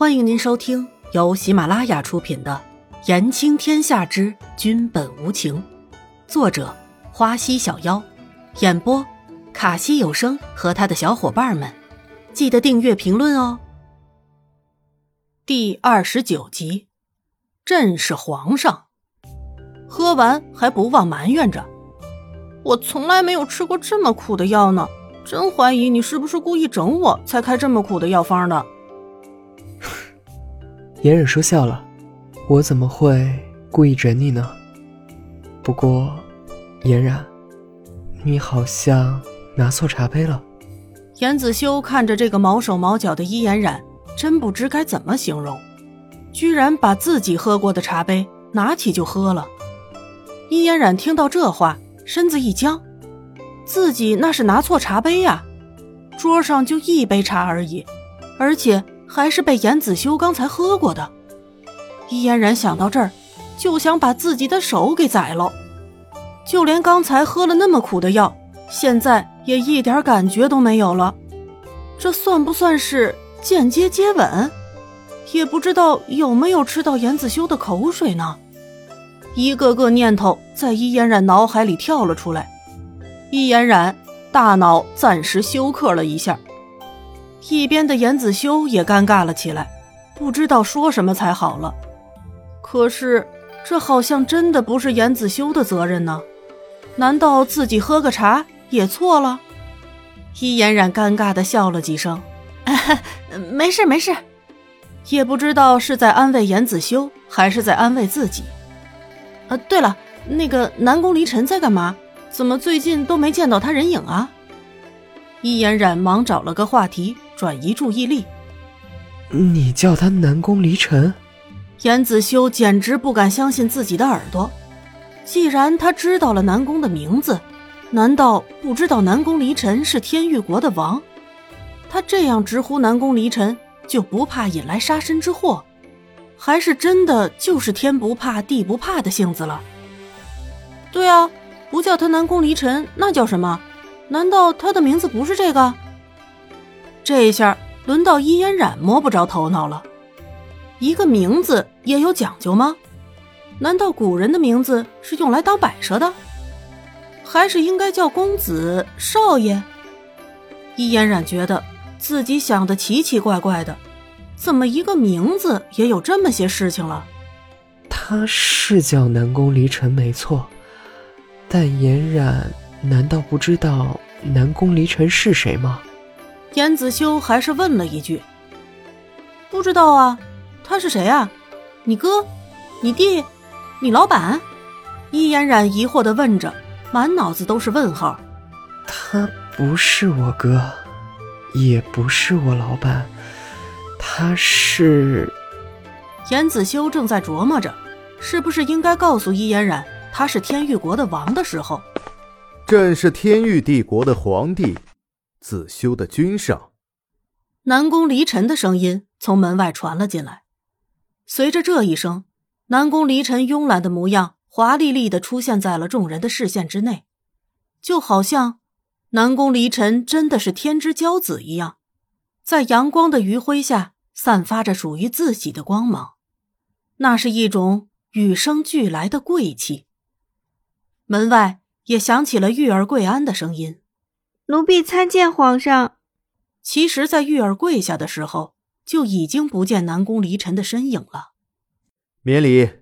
欢迎您收听由喜马拉雅出品的《言情天下之君本无情》，作者花溪小妖，演播卡西有声和他的小伙伴们。记得订阅、评论哦。第二十九集，朕是皇上，喝完还不忘埋怨着：“我从来没有吃过这么苦的药呢，真怀疑你是不是故意整我才开这么苦的药方的。”嫣然说笑了，我怎么会故意整你呢？不过，嫣然，你好像拿错茶杯了。严子修看着这个毛手毛脚的伊嫣然，真不知该怎么形容，居然把自己喝过的茶杯拿起就喝了。伊嫣然听到这话，身子一僵，自己那是拿错茶杯呀，桌上就一杯茶而已，而且。还是被严子修刚才喝过的，伊嫣然想到这儿，就想把自己的手给宰了。就连刚才喝了那么苦的药，现在也一点感觉都没有了。这算不算是间接接吻？也不知道有没有吃到严子修的口水呢？一个个念头在伊嫣然脑海里跳了出来，伊嫣然大脑暂时休克了一下。一边的严子修也尴尬了起来，不知道说什么才好了。可是这好像真的不是严子修的责任呢？难道自己喝个茶也错了？伊嫣然尴尬的笑了几声，没事没事，也不知道是在安慰严子修，还是在安慰自己。呃，对了，那个南宫离尘在干嘛？怎么最近都没见到他人影啊？伊嫣然忙找了个话题。转移注意力。你叫他南宫离尘？严子修简直不敢相信自己的耳朵。既然他知道了南宫的名字，难道不知道南宫离尘是天域国的王？他这样直呼南宫离尘，就不怕引来杀身之祸？还是真的就是天不怕地不怕的性子了？对啊，不叫他南宫离尘，那叫什么？难道他的名字不是这个？这一下轮到伊嫣然摸不着头脑了。一个名字也有讲究吗？难道古人的名字是用来当摆设的？还是应该叫公子、少爷？伊嫣然觉得自己想的奇奇怪怪的，怎么一个名字也有这么些事情了？他是叫南宫离尘没错，但嫣然难道不知道南宫离尘是谁吗？严子修还是问了一句：“不知道啊，他是谁啊？你哥？你弟？你老板？”伊嫣然疑惑的问着，满脑子都是问号。他不是我哥，也不是我老板，他是……严子修正在琢磨着，是不是应该告诉伊嫣然他是天域国的王的时候，朕是天域帝国的皇帝。子修的君上，南宫离尘的声音从门外传了进来。随着这一声，南宫离尘慵懒的模样华丽丽的出现在了众人的视线之内，就好像南宫离尘真的是天之骄子一样，在阳光的余晖下散发着属于自己的光芒，那是一种与生俱来的贵气。门外也响起了玉儿跪安的声音。奴婢参见皇上。其实，在玉儿跪下的时候，就已经不见南宫离尘的身影了。免礼。